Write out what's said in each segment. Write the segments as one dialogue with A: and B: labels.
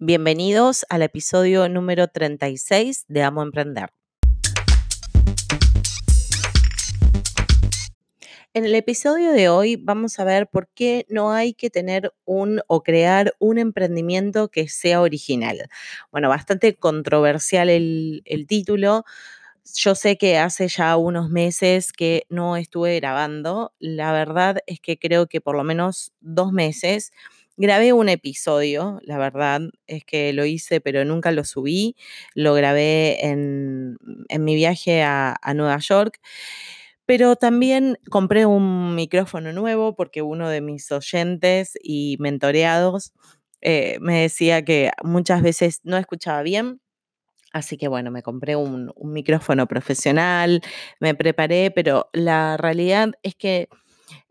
A: Bienvenidos al episodio número 36 de Amo Emprender. En el episodio de hoy vamos a ver por qué no hay que tener un o crear un emprendimiento que sea original. Bueno, bastante controversial el, título. Yo sé que hace ya unos meses que no estuve grabando. La verdad es que creo que por lo menos dos meses Grabé un episodio, la verdad es que lo hice, pero nunca lo subí. Lo grabé en, mi viaje a, Nueva York. Pero también compré un micrófono nuevo porque uno de mis oyentes y mentoreados eh, me decía que muchas veces no escuchaba bien. Así que bueno, me compré un, micrófono profesional, me preparé, pero la realidad es que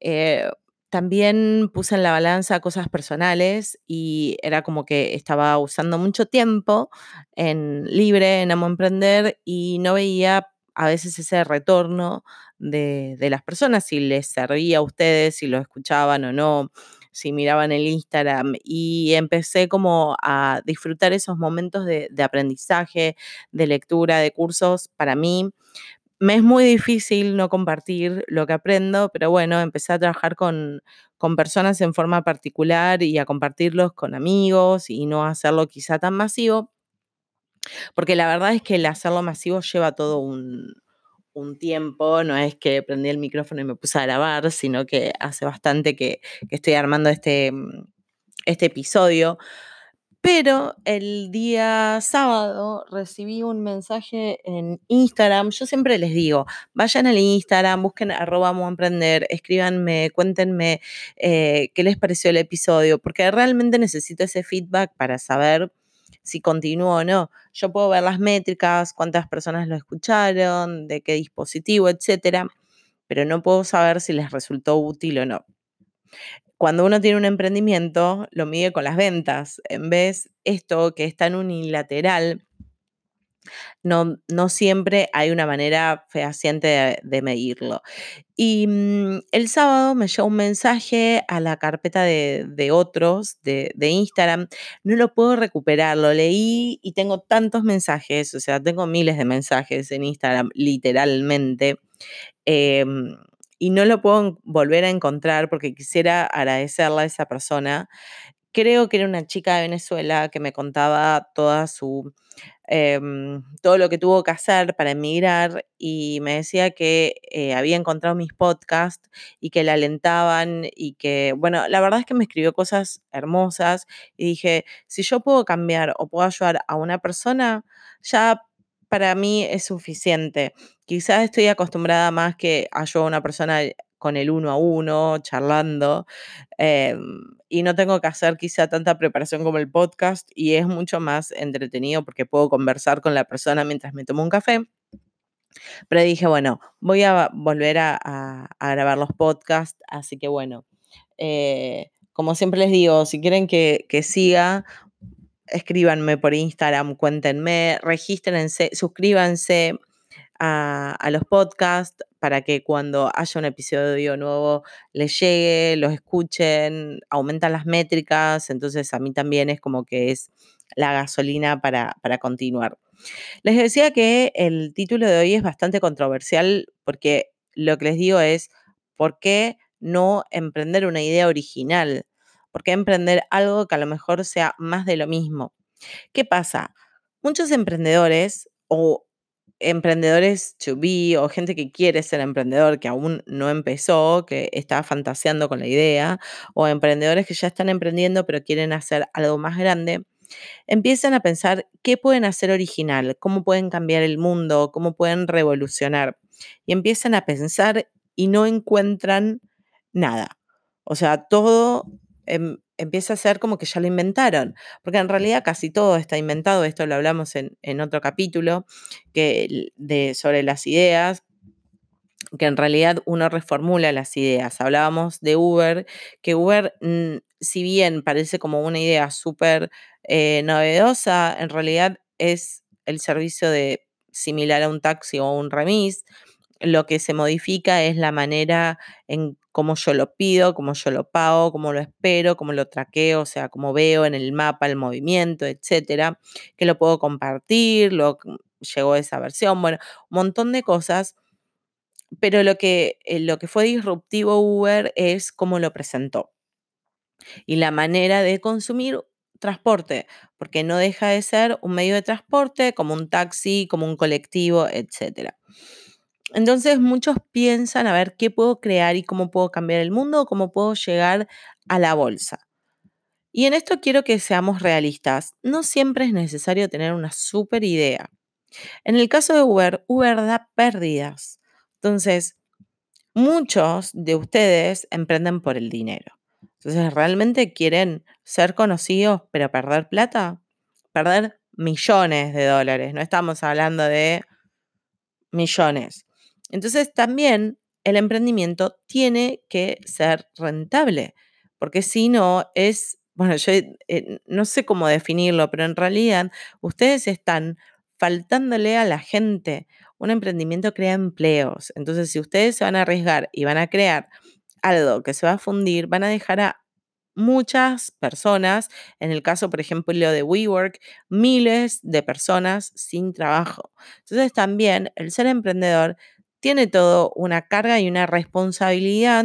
A: eh, también puse en la balanza cosas personales y era como que estaba usando mucho tiempo en libre, en Amo Emprender y no veía a veces ese retorno de, las personas, si les servía a ustedes, si lo escuchaban o no, si miraban el Instagram. Y empecé como a disfrutar esos momentos de, de aprendizaje, de lectura, de cursos para mí me es muy difícil no compartir lo que aprendo, pero bueno, empecé a trabajar con, con personas en forma particular y a compartirlos con amigos y no hacerlo quizá tan masivo, porque la verdad es que el hacerlo masivo lleva todo un, un tiempo, no es que prendí el micrófono y me puse a grabar, sino que hace bastante que, estoy armando este, este episodio. Pero el día sábado recibí un mensaje en Instagram. Yo siempre les digo, vayan al Instagram, busquen arroba emprender, escríbanme, cuéntenme eh, qué les pareció el episodio, porque realmente necesito ese feedback para saber si continúo o no. Yo puedo ver las métricas, cuántas personas lo escucharon, de qué dispositivo, etcétera, pero no puedo saber si les resultó útil o no cuando uno tiene un emprendimiento, lo mide con las ventas. En vez esto que es tan unilateral, no, no siempre hay una manera fehaciente de, medirlo. Y mm, el sábado me llegó un mensaje a la carpeta de, otros de, Instagram. No lo puedo recuperar, lo leí y tengo tantos mensajes, o sea, tengo miles de mensajes en Instagram, literalmente. Em, y no lo puedo volver a encontrar porque quisiera agradecerle a esa persona. Creo que era una chica de Venezuela que me contaba toda su, em, todo lo que tuvo que hacer para emigrar y me decía que eh, había encontrado mis podcasts y que la alentaban y que, bueno, la verdad es que me escribió cosas hermosas y dije, si yo puedo cambiar o puedo ayudar a una persona, ya para mí es suficiente. Quizás estoy acostumbrada más que a yo una persona con el uno a uno, charlando, em, y no tengo que hacer quizá tanta preparación como el podcast y es mucho más entretenido porque puedo conversar con la persona mientras me tomo un café. Pero dije, bueno, voy a volver a, grabar los podcasts, así que bueno, eh, como siempre les digo, si quieren que siga, escríbanme por Instagram, cuéntenme, regístrense, suscríbanse a, los podcasts para que cuando haya un episodio nuevo les llegue, los escuchen, aumentan las métricas, entonces a mí también es como que es la gasolina para, para continuar. Les decía que el título de hoy es bastante controversial porque lo que les digo es, ¿por qué no emprender una idea original? ¿Por qué emprender algo que a lo mejor sea más de lo mismo? ¿Qué pasa? Muchos emprendedores o emprendedores to be o gente que quiere ser emprendedor, que aún no empezó, que está fantaseando con la idea, o emprendedores que ya están emprendiendo pero quieren hacer algo más grande, empiezan a pensar qué pueden hacer original, cómo pueden cambiar el mundo, cómo pueden revolucionar. Y empiezan a pensar y no encuentran nada. O sea, todo Em, empieza a ser como que ya lo inventaron, porque en realidad casi todo está inventado, esto lo hablamos en, otro capítulo que, de, sobre las ideas, que en realidad uno reformula las ideas. Hablábamos de Uber, que Uber, mm, si bien parece como una idea súper eh, novedosa, en realidad es el servicio de similar a un taxi o un remis. Lo que se modifica es la manera en cómo yo lo pido, cómo yo lo pago, cómo lo espero, cómo lo traqueo, o sea, cómo veo en el mapa el movimiento, etcétera, que lo puedo compartir, lo, llegó esa versión, bueno, un montón de cosas. Pero lo que, eh, lo que fue disruptivo Uber es cómo lo presentó y la manera de consumir transporte, porque no deja de ser un medio de transporte como un taxi, como un colectivo, etc. Entonces muchos piensan a ver qué puedo crear y cómo puedo cambiar el mundo, cómo puedo llegar a la bolsa. Y en esto quiero que seamos realistas. No siempre es necesario tener una super idea. En el caso de Uber, Uber da pérdidas. Entonces, muchos de ustedes emprenden por el dinero. Entonces, ¿realmente quieren ser conocidos pero perder plata? Perder millones de dólares, no estamos hablando de millones. Entonces, también el emprendimiento tiene que ser rentable, porque si no es, bueno, yo eh, no sé cómo definirlo, pero en realidad ustedes están faltándole a la gente. Un emprendimiento crea empleos. Entonces, si ustedes se van a arriesgar y van a crear algo que se va a fundir, van a dejar a muchas personas, en el caso, por ejemplo, de WeWork, miles de personas sin trabajo. Entonces, también el ser emprendedor tiene todo una carga y una responsabilidad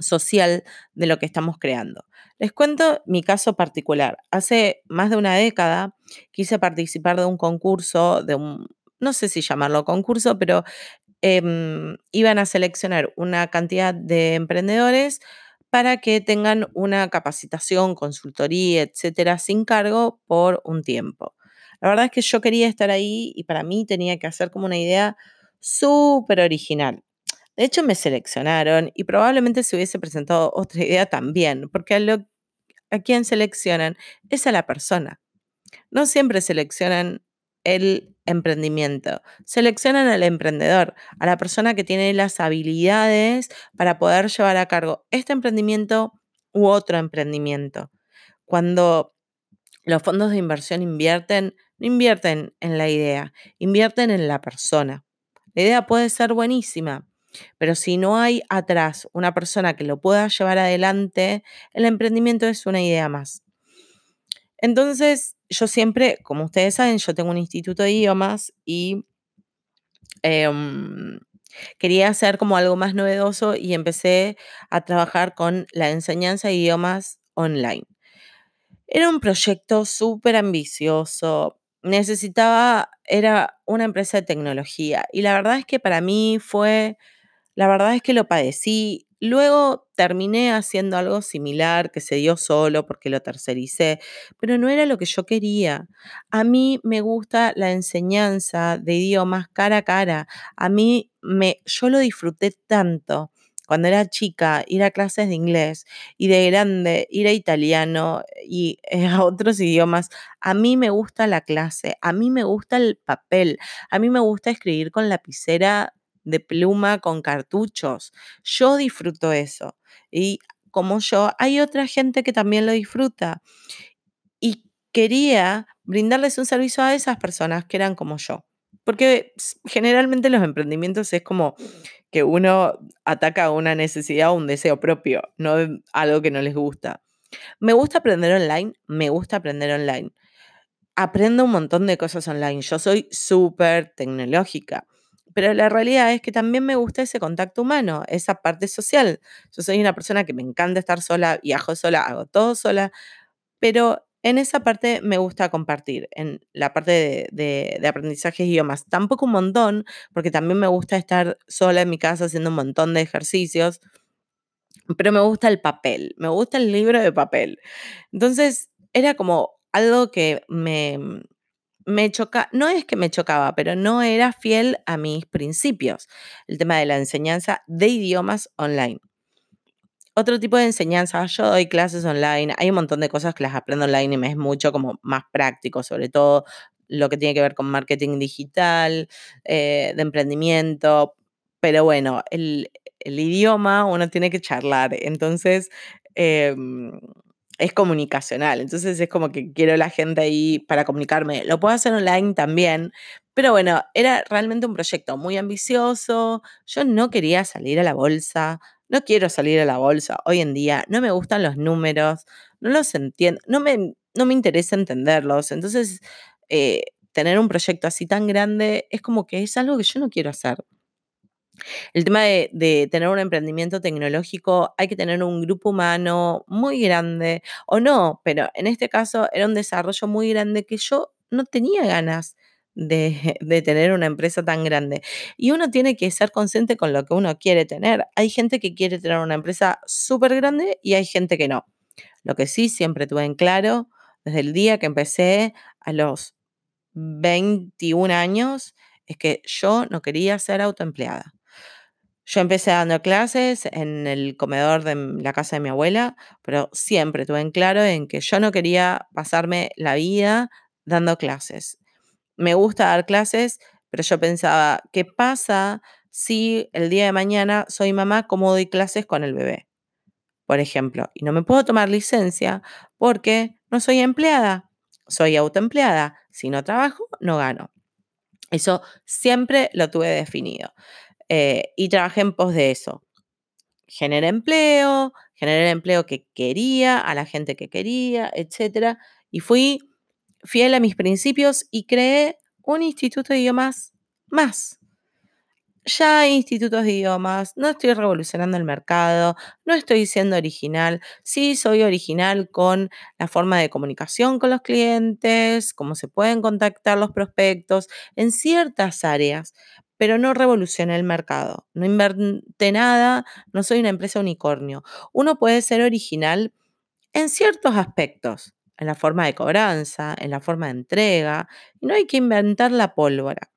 A: social de lo que estamos creando. Les cuento mi caso particular. Hace más de una década quise participar de un concurso, de un, no sé si llamarlo concurso, pero em, iban a seleccionar una cantidad de emprendedores para que tengan una capacitación, consultoría, etcétera, sin cargo por un tiempo. La verdad es que yo quería estar ahí y para mí tenía que hacer como una idea súper original. De hecho, me seleccionaron y probablemente se hubiese presentado otra idea también, porque a, quien seleccionan es a la persona. No siempre seleccionan el emprendimiento. Seleccionan al emprendedor, a la persona que tiene las habilidades para poder llevar a cargo este emprendimiento u otro emprendimiento. Cuando los fondos de inversión invierten, no invierten en la idea, invierten en la persona. La idea puede ser buenísima, pero si no hay atrás una persona que lo pueda llevar adelante, el emprendimiento es una idea más. Entonces, yo siempre, como ustedes saben, yo tengo un instituto de idiomas y em, quería hacer como algo más novedoso y empecé a trabajar con la enseñanza de idiomas online. Era un proyecto súper ambicioso, necesitaba, era una empresa de tecnología y la verdad es que para mí fue, la verdad es que lo padecí. Luego terminé haciendo algo similar que se dio solo porque lo tercericé, pero no era lo que yo quería. A mí me gusta la enseñanza de idiomas cara a cara. A mí me, yo lo disfruté tanto cuando era chica, ir a clases de inglés y de grande ir a italiano y eh, a otros idiomas, a mí me gusta la clase, a mí me gusta el papel, a mí me gusta escribir con lapicera de pluma, con cartuchos. Yo disfruto eso. Y como yo, hay otra gente que también lo disfruta. Y quería brindarles un servicio a esas personas que eran como yo. Porque generalmente los emprendimientos es como que uno ataca una necesidad o un deseo propio, no algo que no les gusta. Me gusta aprender online, me gusta aprender online. Aprendo un montón de cosas online. Yo soy súper tecnológica, pero la realidad es que también me gusta ese contacto humano, esa parte social. Yo soy una persona que me encanta estar sola, viajo sola, hago todo sola, pero en esa parte me gusta compartir, en la parte de, de, aprendizaje de idiomas. Tampoco un montón, porque también me gusta estar sola en mi casa haciendo un montón de ejercicios, pero me gusta el papel, me gusta el libro de papel. Entonces, era como algo que me, me choca, no es que me chocaba, pero no era fiel a mis principios, el tema de la enseñanza de idiomas online otro tipo de enseñanza. Yo doy clases online, hay un montón de cosas que las aprendo online y me es mucho como más práctico, sobre todo lo que tiene que ver con marketing digital, eh, de emprendimiento. Pero bueno, el, idioma uno tiene que charlar, entonces em, es comunicacional. Entonces es como que quiero la gente ahí para comunicarme. Lo puedo hacer online también, pero bueno, era realmente un proyecto muy ambicioso. Yo no quería salir a la bolsa no quiero salir a la bolsa hoy en día, no me gustan los números, no los entiendo, no me, no me interesa entenderlos. Entonces, eh, tener un proyecto así tan grande es como que es algo que yo no quiero hacer. El tema de, tener un emprendimiento tecnológico, hay que tener un grupo humano muy grande, o no, pero en este caso era un desarrollo muy grande que yo no tenía ganas de, tener una empresa tan grande. Y uno tiene que ser consciente con lo que uno quiere tener. Hay gente que quiere tener una empresa súper grande y hay gente que no. Lo que sí siempre tuve en claro, desde el día que empecé a los 21 años, es que yo no quería ser autoempleada. Yo empecé dando clases en el comedor de la casa de mi abuela, pero siempre tuve en claro en que yo no quería pasarme la vida dando clases. Me gusta dar clases, pero yo pensaba, ¿qué pasa si el día de mañana soy mamá, cómo doy clases con el bebé? Por ejemplo, y no me puedo tomar licencia porque no soy empleada, soy autoempleada. Si no trabajo, no gano. Eso siempre lo tuve definido. Eh, y trabajé en pos de eso. Generé empleo, generé el empleo que quería, a la gente que quería, etc. Y fui fiel a mis principios y creé un instituto de idiomas más ya hay institutos de idiomas, no estoy revolucionando el mercado, no estoy siendo original, sí soy original con la forma de comunicación con los clientes, cómo se pueden contactar los prospectos en ciertas áreas, pero no revolucioné el mercado, no inventé nada, no soy una empresa unicornio. Uno puede ser original en ciertos aspectos, en la forma de cobranza, en la forma de entrega, y no hay que inventar la pólvora.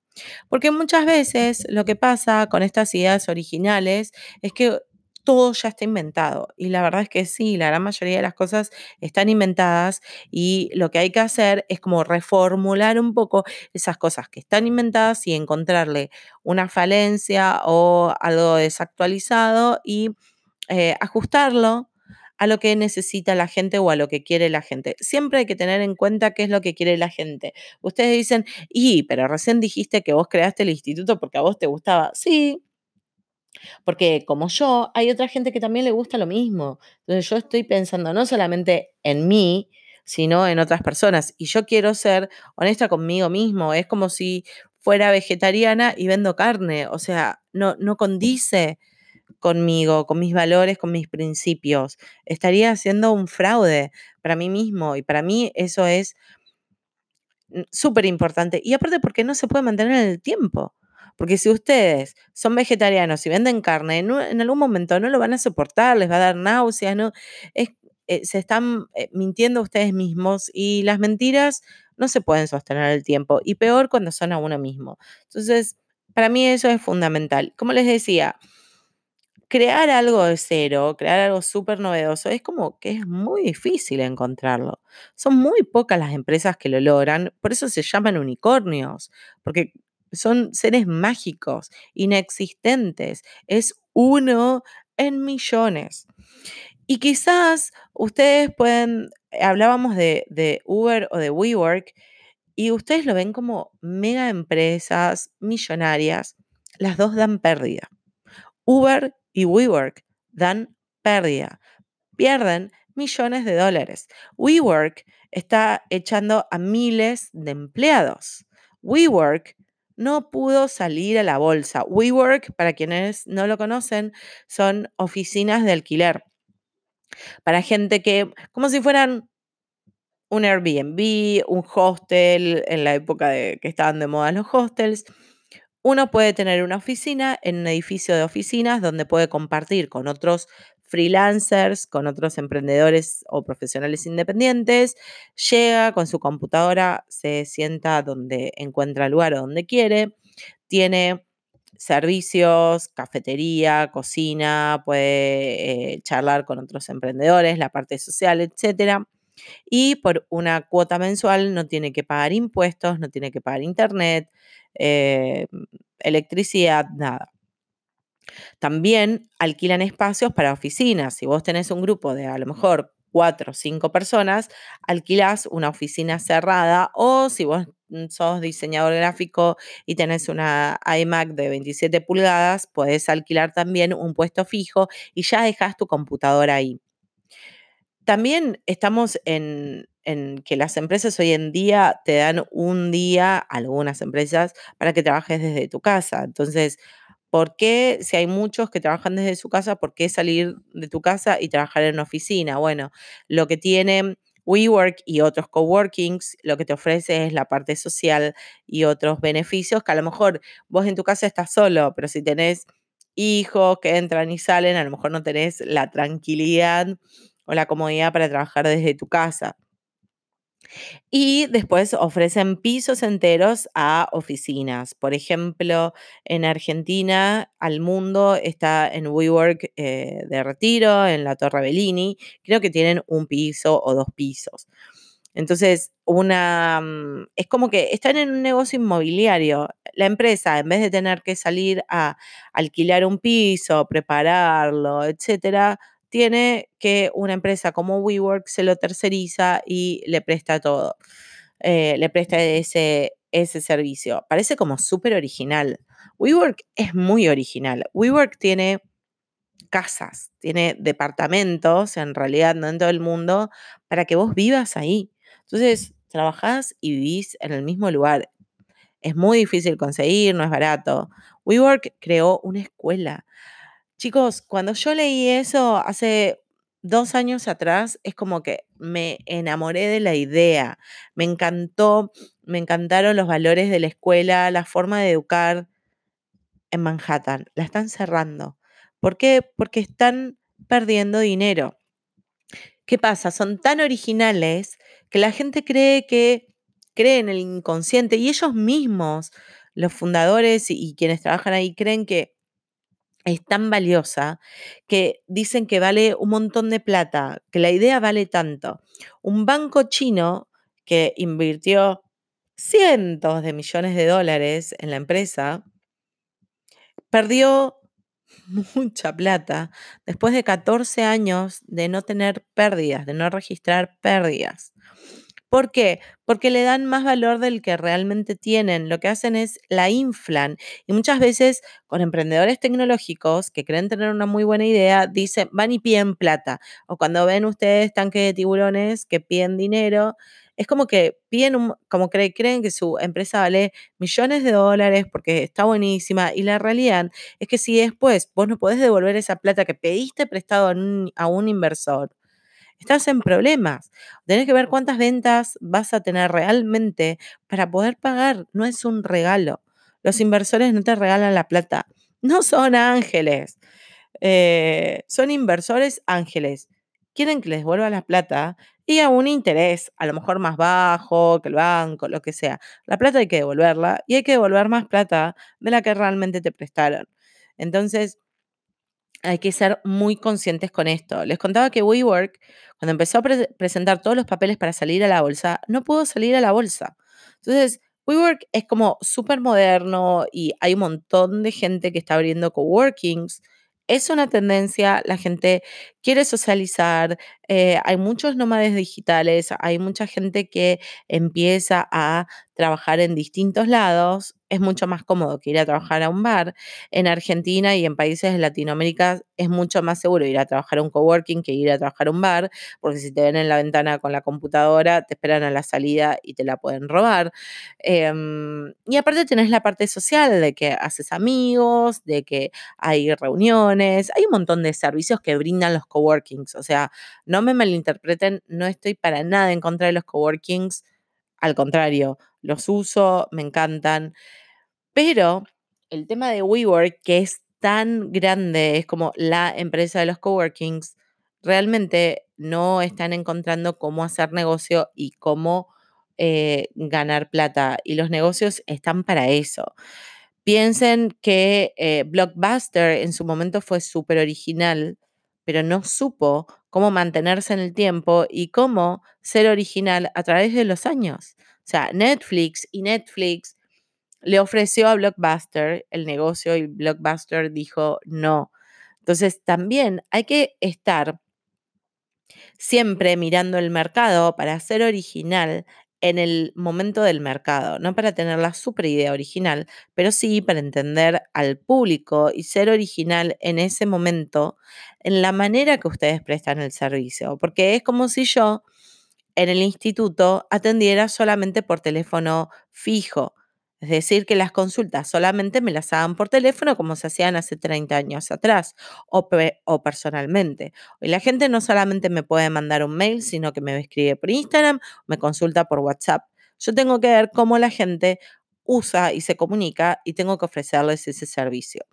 A: Porque muchas veces lo que pasa con estas ideas originales es que todo ya está inventado. Y la verdad es que sí, la gran mayoría de las cosas están inventadas y lo que hay que hacer es como reformular un poco esas cosas que están inventadas y encontrarle una falencia o algo desactualizado y eh, ajustarlo a lo que necesita la gente o a lo que quiere la gente. Siempre hay que tener en cuenta qué es lo que quiere la gente. Ustedes dicen, y, pero recién dijiste que vos creaste el instituto porque a vos te gustaba. Sí, porque como yo, hay otra gente que también le gusta lo mismo. Entonces yo estoy pensando no solamente en mí, sino en otras personas. Y yo quiero ser honesta conmigo mismo. Es como si fuera vegetariana y vendo carne. O sea, no, no condice conmigo, con mis valores, con mis principios. Estaría haciendo un fraude para mí mismo y para mí eso es súper importante. Y aparte porque no se puede mantener en el tiempo. Porque si ustedes son vegetarianos y venden carne, en, algún momento no lo van a soportar, les va a dar náuseas, eh, se están eh, mintiendo ustedes mismos y las mentiras no se pueden sostener el tiempo y peor cuando son a uno mismo. Entonces, para mí eso es fundamental. Como les decía, crear algo de cero, crear algo súper novedoso, es como que es muy difícil encontrarlo. Son muy pocas las empresas que lo logran, por eso se llaman unicornios, porque son seres mágicos, inexistentes. Es uno en millones. Y quizás ustedes pueden, hablábamos de, de Uber o de WeWork, y ustedes lo ven como mega empresas millonarias, las dos dan pérdida. Uber y WeWork dan pérdida, pierden millones de dólares. WeWork está echando a miles de empleados. WeWork no pudo salir a la bolsa. WeWork, para quienes no lo conocen, son oficinas de alquiler para gente que, como si fueran un Airbnb, un hostel, en la época de que estaban de moda los hostels, uno puede tener una oficina en un edificio de oficinas donde puede compartir con otros freelancers, con otros emprendedores o profesionales independientes, llega con su computadora, se sienta donde encuentra lugar o donde quiere, tiene servicios, cafetería, cocina, puede eh, charlar con otros emprendedores, la parte social, etc. Y por una cuota mensual no tiene que pagar impuestos, no tiene que pagar internet, eh, electricidad, nada. También alquilan espacios para oficinas. Si vos tenés un grupo de a lo mejor cuatro o cinco personas, alquilás una oficina cerrada o si vos mm, sos diseñador gráfico y tenés una iMac de 27 pulgadas, podés alquilar también un puesto fijo y ya dejas tu computadora ahí. También estamos en, en que las empresas hoy en día te dan un día, algunas empresas, para que trabajes desde tu casa. Entonces, ¿por qué si hay muchos que trabajan desde su casa, por qué salir de tu casa y trabajar en una oficina? Bueno, lo que tiene WeWork y otros coworkings, lo que te ofrece es la parte social y otros beneficios que a lo mejor vos en tu casa estás solo, pero si tenés hijos que entran y salen, a lo mejor no tenés la tranquilidad o la comodidad para trabajar desde tu casa. Y después ofrecen pisos enteros a oficinas. Por ejemplo, en Argentina, al mundo está en WeWork eh, de Retiro, en la Torre Bellini. Creo que tienen un piso o dos pisos. Entonces, una mm, es como que están en un negocio inmobiliario. La empresa, en vez de tener que salir a alquilar un piso, prepararlo, etcétera, tiene que una empresa como WeWork se lo terceriza y le presta todo, eh, le presta ese, ese servicio. Parece como súper original. WeWork es muy original. WeWork tiene casas, tiene departamentos, en realidad no en todo el mundo, para que vos vivas ahí. Entonces, trabajás y vivís en el mismo lugar. Es muy difícil conseguir, no es barato. WeWork creó una escuela Chicos, cuando yo leí eso hace dos años atrás, es como que me enamoré de la idea, me encantó, me encantaron los valores de la escuela, la forma de educar en Manhattan. La están cerrando. ¿Por qué? Porque están perdiendo dinero. ¿Qué pasa? Son tan originales que la gente cree que cree en el inconsciente y ellos mismos, los fundadores y, quienes trabajan ahí, creen que es tan valiosa que dicen que vale un montón de plata, que la idea vale tanto. Un banco chino que invirtió cientos de millones de dólares en la empresa, perdió mucha plata después de 14 años de no tener pérdidas, de no registrar pérdidas. ¿Por qué? Porque le dan más valor del que realmente tienen. Lo que hacen es la inflan. Y muchas veces con emprendedores tecnológicos que creen tener una muy buena idea, dicen, van y piden plata. O cuando ven ustedes tanques de tiburones que piden dinero, es como que piden, como creen que su empresa vale millones de dólares porque está buenísima. Y la realidad es que si después vos no podés devolver esa plata que pediste prestado a un inversor, estás en problemas. Tenés que ver cuántas ventas vas a tener realmente para poder pagar. No es un regalo. Los inversores no te regalan la plata. No son ángeles. Eh, son inversores ángeles. Quieren que les vuelva la plata y a un interés, a lo mejor más bajo que el banco, lo que sea. La plata hay que devolverla y hay que devolver más plata de la que realmente te prestaron. Entonces, hay que ser muy conscientes con esto. Les contaba que WeWork, cuando empezó a presentar todos los papeles para salir a la bolsa, no pudo salir a la bolsa. Entonces, WeWork es como súper moderno y hay un montón de gente que está abriendo coworkings es una tendencia, la gente quiere socializar, eh, hay muchos nómades digitales, hay mucha gente que empieza a trabajar en distintos lados, es mucho más cómodo que ir a trabajar a un bar. En Argentina y en países de Latinoamérica es mucho más seguro ir a trabajar a un coworking que ir a trabajar a un bar, porque si te ven en la ventana con la computadora, te esperan a la salida y te la pueden robar. Em, y aparte tenés la parte social de que haces amigos, de que hay reuniones, hay un montón de servicios que brindan los coworkings. O sea, no me malinterpreten, no estoy para nada en contra de los coworkings, al contrario, los uso, me encantan. Pero el tema de WeWork, que es tan grande, es como la empresa de los coworkings, realmente no están encontrando cómo hacer negocio y cómo eh, ganar plata. Y los negocios están para eso. Piensen que eh, Blockbuster en su momento fue súper original, pero no supo cómo mantenerse en el tiempo y cómo ser original a través de los años. O sea, Netflix y Netflix le ofreció a Blockbuster el negocio y Blockbuster dijo no. Entonces también hay que estar siempre mirando el mercado para ser original en el momento del mercado, no para tener la super idea original, pero sí para entender al público y ser original en ese momento en la manera que ustedes prestan el servicio, porque es como si yo en el instituto atendiera solamente por teléfono fijo. Es decir, que las consultas solamente me las hagan por teléfono como se hacían hace 30 años atrás o, o, personalmente. Hoy la gente no solamente me puede mandar un mail, sino que me escribe por Instagram, me consulta por WhatsApp. Yo tengo que ver cómo la gente usa y se comunica y tengo que ofrecerles ese servicio.